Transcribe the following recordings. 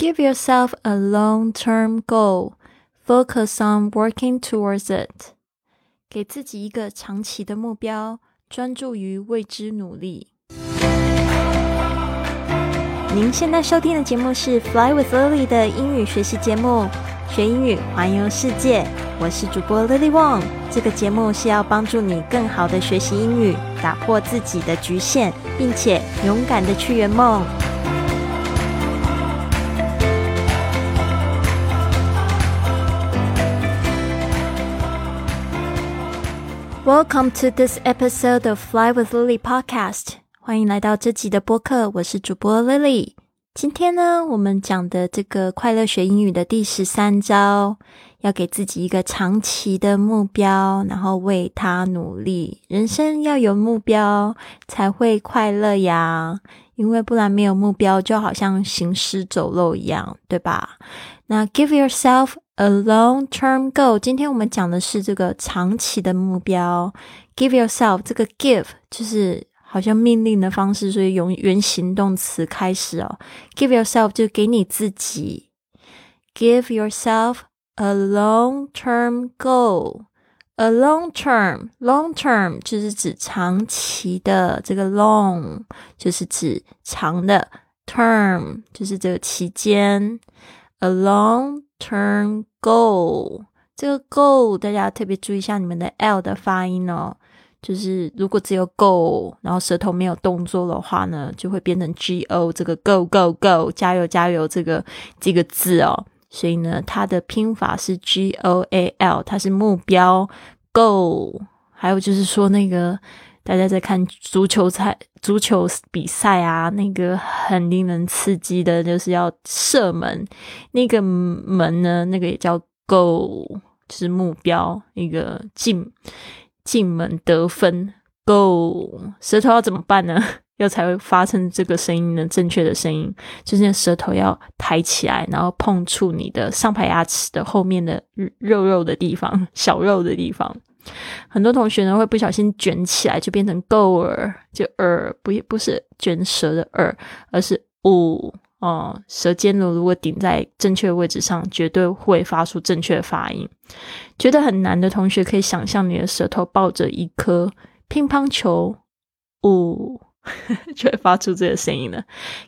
Give yourself a long-term goal. Focus on working towards it. 给自己一个长期的目标，专注于为之努力。您现在收听的节目是《Fly with Lily》的英语学习节目，学英语环游世界。我是主播 Lily Wong。这个节目是要帮助你更好的学习英语，打破自己的局限，并且勇敢的去圆梦。Welcome to this episode of Fly with Lily podcast。欢迎来到这集的播客，我是主播 Lily。今天呢，我们讲的这个快乐学英语的第十三招，要给自己一个长期的目标，然后为他努力。人生要有目标，才会快乐呀。因为不然没有目标，就好像行尸走肉一样，对吧？那 give yourself a long-term goal。今天我们讲的是这个长期的目标。give yourself 这个 give 就是好像命令的方式，所以用原形动词开始哦。give yourself 就给你自己。give yourself a long-term goal。a long term，long term 就是指长期的，这个 long 就是指长的，term 就是这个期间。A long Turn, go，这个 go 大家特别注意一下你们的 l 的发音哦。就是如果只有 go，然后舌头没有动作的话呢，就会变成 go 这个 go go go，加油加油这个这个字哦。所以呢，它的拼法是 g o a l，它是目标 Go，。还有就是说那个。大家在看足球赛、足球比赛啊，那个很令人刺激的，就是要射门。那个门呢，那个也叫 goal，就是目标，一个进进门得分 goal。舌头要怎么办呢？要才会发生这个声音呢？正确的声音就是舌头要抬起来，然后碰触你的上排牙齿的后面的肉肉的地方，小肉的地方。很多同学呢会不小心卷起来，就变成 go 儿，就儿不不是卷舌的儿，而是呜哦，舌尖呢如果顶在正确位置上，绝对会发出正确的发音。觉得很难的同学可以想象你的舌头抱着一颗乒乓球，呜，就会发出这个声音了。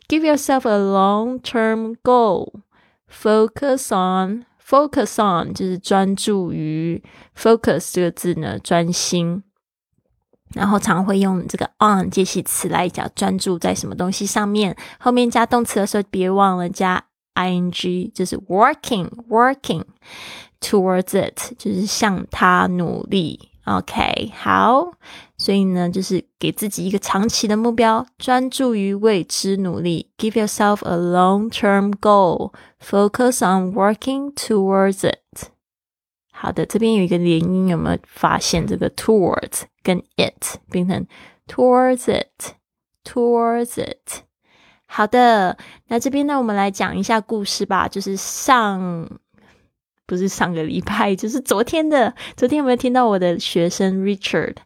Give yourself a long-term goal. Focus on. Focus on 就是专注于 focus 这个字呢，专心。然后常会用这个 on 介系词来讲专注在什么东西上面。后面加动词的时候，别忘了加 ing，就是 working working towards it，就是向他努力。OK，好，所以呢，就是给自己一个长期的目标，专注于为之努力。Give yourself a long-term goal. Focus on working towards it. 好的，这边有一个连音，有没有发现这个 towards 跟 it 变成 towards it，towards it。好的，那这边呢，我们来讲一下故事吧，就是上。不是上个礼拜，就是昨天的。昨天有没有听到我的学生 Richard？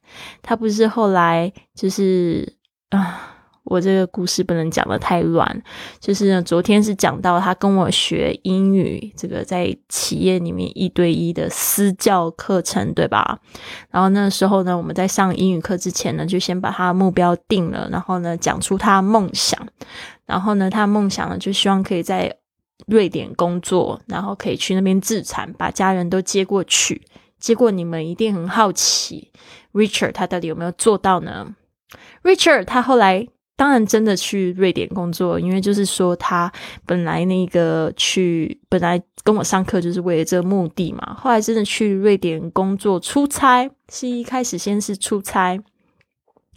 他不是后来就是啊，我这个故事不能讲的太乱。就是昨天是讲到他跟我学英语，这个在企业里面一对一的私教课程，对吧？然后那时候呢，我们在上英语课之前呢，就先把他的目标定了，然后呢，讲出他的梦想。然后呢，他的梦想呢，就希望可以在。瑞典工作，然后可以去那边自产，把家人都接过去。结果你们一定很好奇，Richard 他到底有没有做到呢？Richard 他后来当然真的去瑞典工作，因为就是说他本来那个去本来跟我上课就是为了这个目的嘛。后来真的去瑞典工作出差，是一开始先是出差，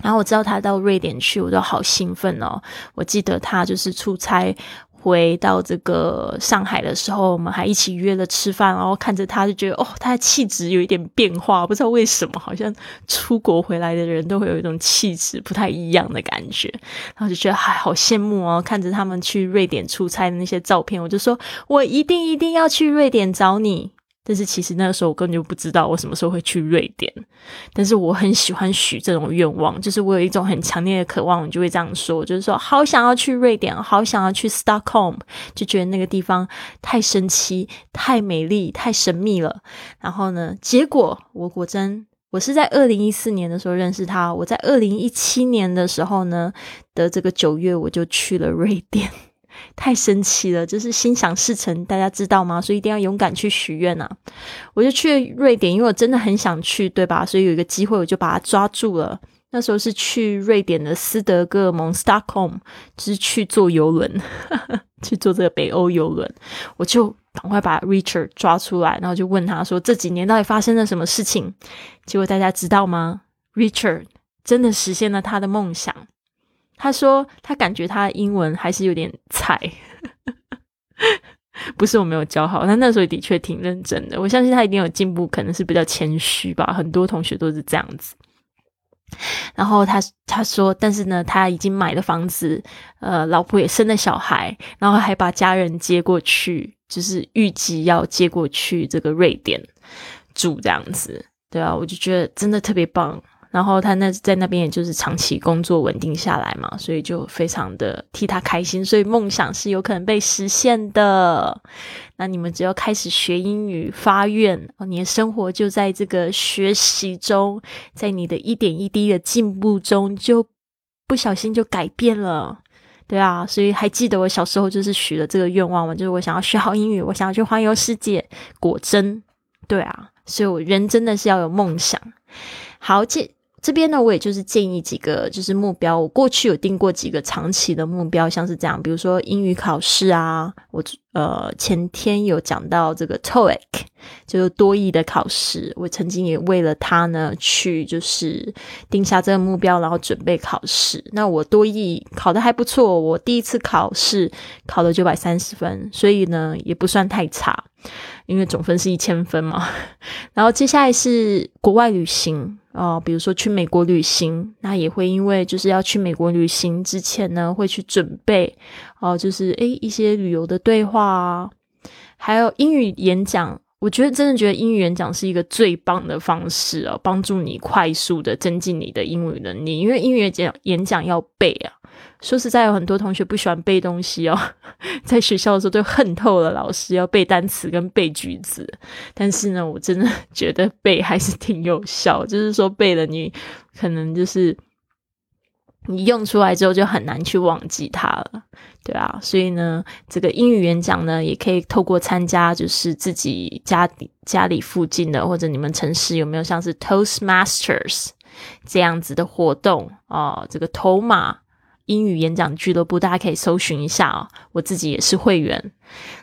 然后我知道他到瑞典去，我都好兴奋哦。我记得他就是出差。回到这个上海的时候，我们还一起约了吃饭，然后看着他就觉得哦，他的气质有一点变化，不知道为什么，好像出国回来的人都会有一种气质不太一样的感觉，然后就觉得还好羡慕哦。看着他们去瑞典出差的那些照片，我就说我一定一定要去瑞典找你。但是其实那个时候我根本就不知道我什么时候会去瑞典。但是我很喜欢许这种愿望，就是我有一种很强烈的渴望，我就会这样说，就是说好想要去瑞典，好想要去 Stockholm，就觉得那个地方太神奇、太美丽、太神秘了。然后呢，结果我果真，我是在二零一四年的时候认识他，我在二零一七年的时候呢的这个九月，我就去了瑞典。太神奇了，就是心想事成，大家知道吗？所以一定要勇敢去许愿啊！我就去瑞典，因为我真的很想去，对吧？所以有一个机会，我就把它抓住了。那时候是去瑞典的斯德哥尔摩 （Stockholm），就是去坐游轮，去坐这个北欧游轮。我就赶快把 Richard 抓出来，然后就问他说：“这几年到底发生了什么事情？”结果大家知道吗？Richard 真的实现了他的梦想。他说他感觉他英文还是有点菜，不是我没有教好，他那时候的确挺认真的。我相信他一定有进步，可能是比较谦虚吧。很多同学都是这样子。然后他他说，但是呢，他已经买了房子，呃，老婆也生了小孩，然后还把家人接过去，就是预计要接过去这个瑞典住这样子。对啊，我就觉得真的特别棒。然后他那在那边也就是长期工作稳定下来嘛，所以就非常的替他开心，所以梦想是有可能被实现的。那你们只要开始学英语发愿，你的生活就在这个学习中，在你的一点一滴的进步中，就不小心就改变了，对啊。所以还记得我小时候就是许了这个愿望嘛，就是我想要学好英语，我想要去环游世界。果真，对啊，所以我人真的是要有梦想。好，这。这边呢，我也就是建议几个就是目标。我过去有定过几个长期的目标，像是这样，比如说英语考试啊。我呃前天有讲到这个 TOEIC，就是多义的考试。我曾经也为了它呢，去就是定下这个目标，然后准备考试。那我多义考的还不错，我第一次考试考了九百三十分，所以呢也不算太差，因为总分是一千分嘛。然后接下来是国外旅行。哦，比如说去美国旅行，那也会因为就是要去美国旅行之前呢，会去准备哦，就是诶一些旅游的对话啊，还有英语演讲。我觉得真的觉得英语演讲是一个最棒的方式哦，帮助你快速的增进你的英语能力，因为英语演讲演讲要背啊。说实在，有很多同学不喜欢背东西哦，在学校的时候都恨透了老师要背单词跟背句子。但是呢，我真的觉得背还是挺有效，就是说背了你可能就是你用出来之后就很难去忘记它了，对啊。所以呢，这个英语演讲呢，也可以透过参加，就是自己家家里附近的或者你们城市有没有像是 Toastmasters 这样子的活动哦，这个头马。英语演讲俱乐部，大家可以搜寻一下哦。我自己也是会员，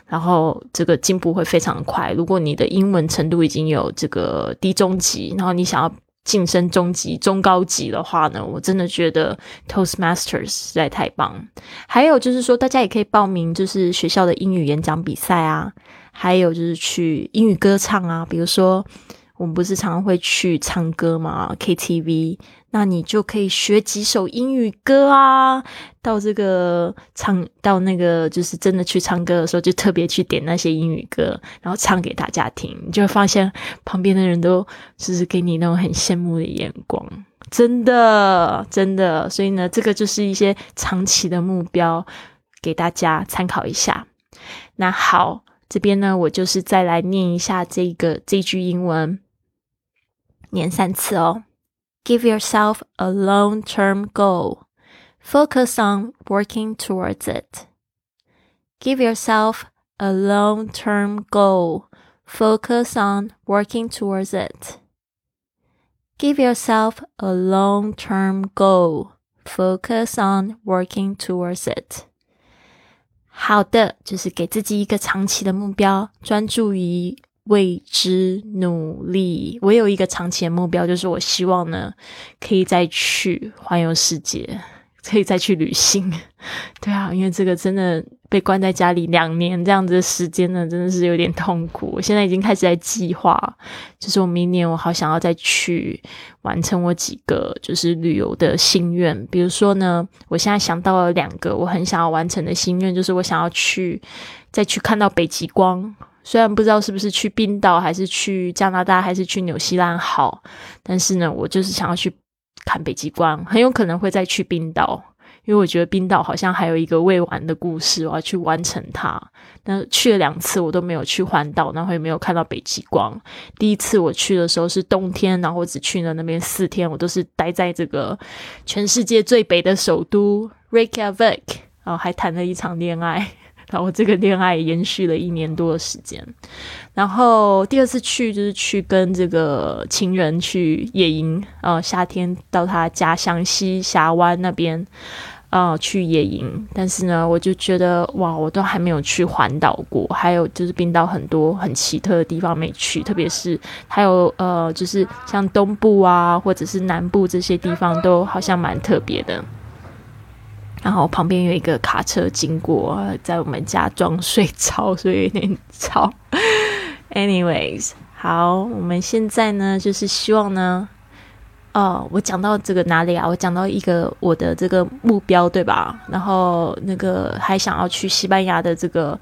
然后这个进步会非常快。如果你的英文程度已经有这个低中级，然后你想要晋升中级、中高级的话呢，我真的觉得 Toastmasters 实在太棒。还有就是说，大家也可以报名，就是学校的英语演讲比赛啊，还有就是去英语歌唱啊，比如说。我们不是常常会去唱歌嘛？KTV，那你就可以学几首英语歌啊。到这个唱到那个，就是真的去唱歌的时候，就特别去点那些英语歌，然后唱给大家听。你就会发现旁边的人都就是给你那种很羡慕的眼光，真的真的。所以呢，这个就是一些长期的目标，给大家参考一下。那好，这边呢，我就是再来念一下这个这句英文。念三次哦。Give yourself a long-term goal. Focus on working towards it. Give yourself a long-term goal. Focus on working towards it. Give yourself a long-term goal. Focus on working towards it. 好的，就是给自己一个长期的目标，专注于 为之努力。我有一个长期的目标，就是我希望呢，可以再去环游世界，可以再去旅行。对啊，因为这个真的被关在家里两年这样子的时间呢，真的是有点痛苦。我现在已经开始在计划，就是我明年我好想要再去完成我几个就是旅游的心愿。比如说呢，我现在想到了两个我很想要完成的心愿，就是我想要去再去看到北极光。虽然不知道是不是去冰岛，还是去加拿大，还是去纽西兰好，但是呢，我就是想要去看北极光，很有可能会再去冰岛。因为我觉得冰岛好像还有一个未完的故事，我要去完成它。那去了两次，我都没有去环岛，然后也没有看到北极光。第一次我去的时候是冬天，然后只去了那边四天，我都是待在这个全世界最北的首都 Reykjavik，然后还谈了一场恋爱，然后这个恋爱延续了一年多的时间。然后第二次去就是去跟这个情人去野营，呃，夏天到他家乡西峡湾那边。啊，去野营，但是呢，我就觉得哇，我都还没有去环岛过，还有就是冰岛很多很奇特的地方没去，特别是还有呃，就是像东部啊，或者是南部这些地方，都好像蛮特别的。然后旁边有一个卡车经过，在我们家装睡着，所以有点吵。Anyways，好，我们现在呢，就是希望呢。哦，我讲到这个哪里啊？我讲到一个我的这个目标，对吧？然后那个还想要去西班牙的这个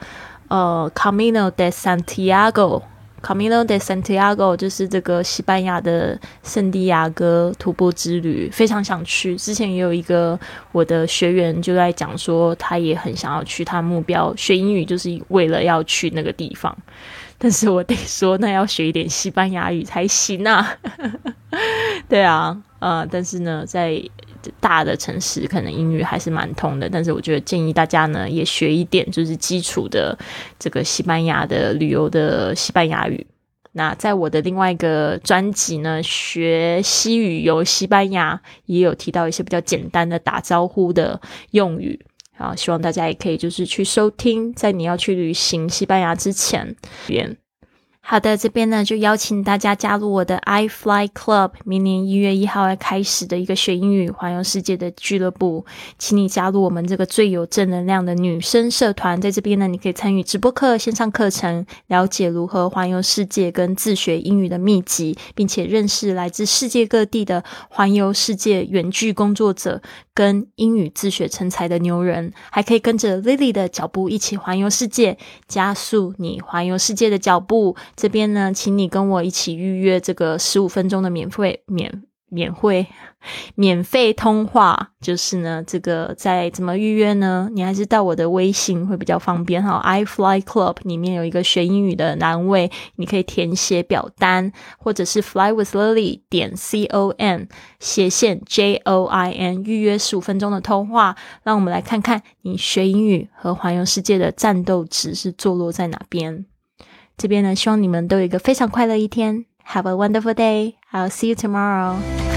呃，Camino de Santiago Santiago，Camino de Santiago 就是这个西班牙的圣地亚哥徒步之旅，非常想去。之前也有一个我的学员就在讲说，他也很想要去，他目标学英语就是为了要去那个地方。但是我得说，那要学一点西班牙语才行啊。对啊，呃，但是呢，在大的城市可能英语还是蛮通的。但是我觉得建议大家呢，也学一点就是基础的这个西班牙的旅游的西班牙语。那在我的另外一个专辑呢，学西语游西班牙，也有提到一些比较简单的打招呼的用语。啊，希望大家也可以就是去收听，在你要去旅行西班牙之前，边。好的，这边呢就邀请大家加入我的 I Fly Club，明年一月一号要开始的一个学英语环游世界的俱乐部，请你加入我们这个最有正能量的女生社团。在这边呢，你可以参与直播课、线上课程，了解如何环游世界跟自学英语的秘籍，并且认识来自世界各地的环游世界远距工作者。跟英语自学成才的牛人，还可以跟着 Lily 的脚步一起环游世界，加速你环游世界的脚步。这边呢，请你跟我一起预约这个十五分钟的免费免。免费 免费通话就是呢，这个在怎么预约呢？你还是到我的微信会比较方便哈。I Fly Club 里面有一个学英语的栏位，你可以填写表单，或者是 Fly with Lily 点 C O M 斜线 J O I N 预约十五分钟的通话。让我们来看看你学英语和环游世界的战斗值是坐落在哪边。这边呢，希望你们都有一个非常快乐一天。Have a wonderful day. I'll see you tomorrow.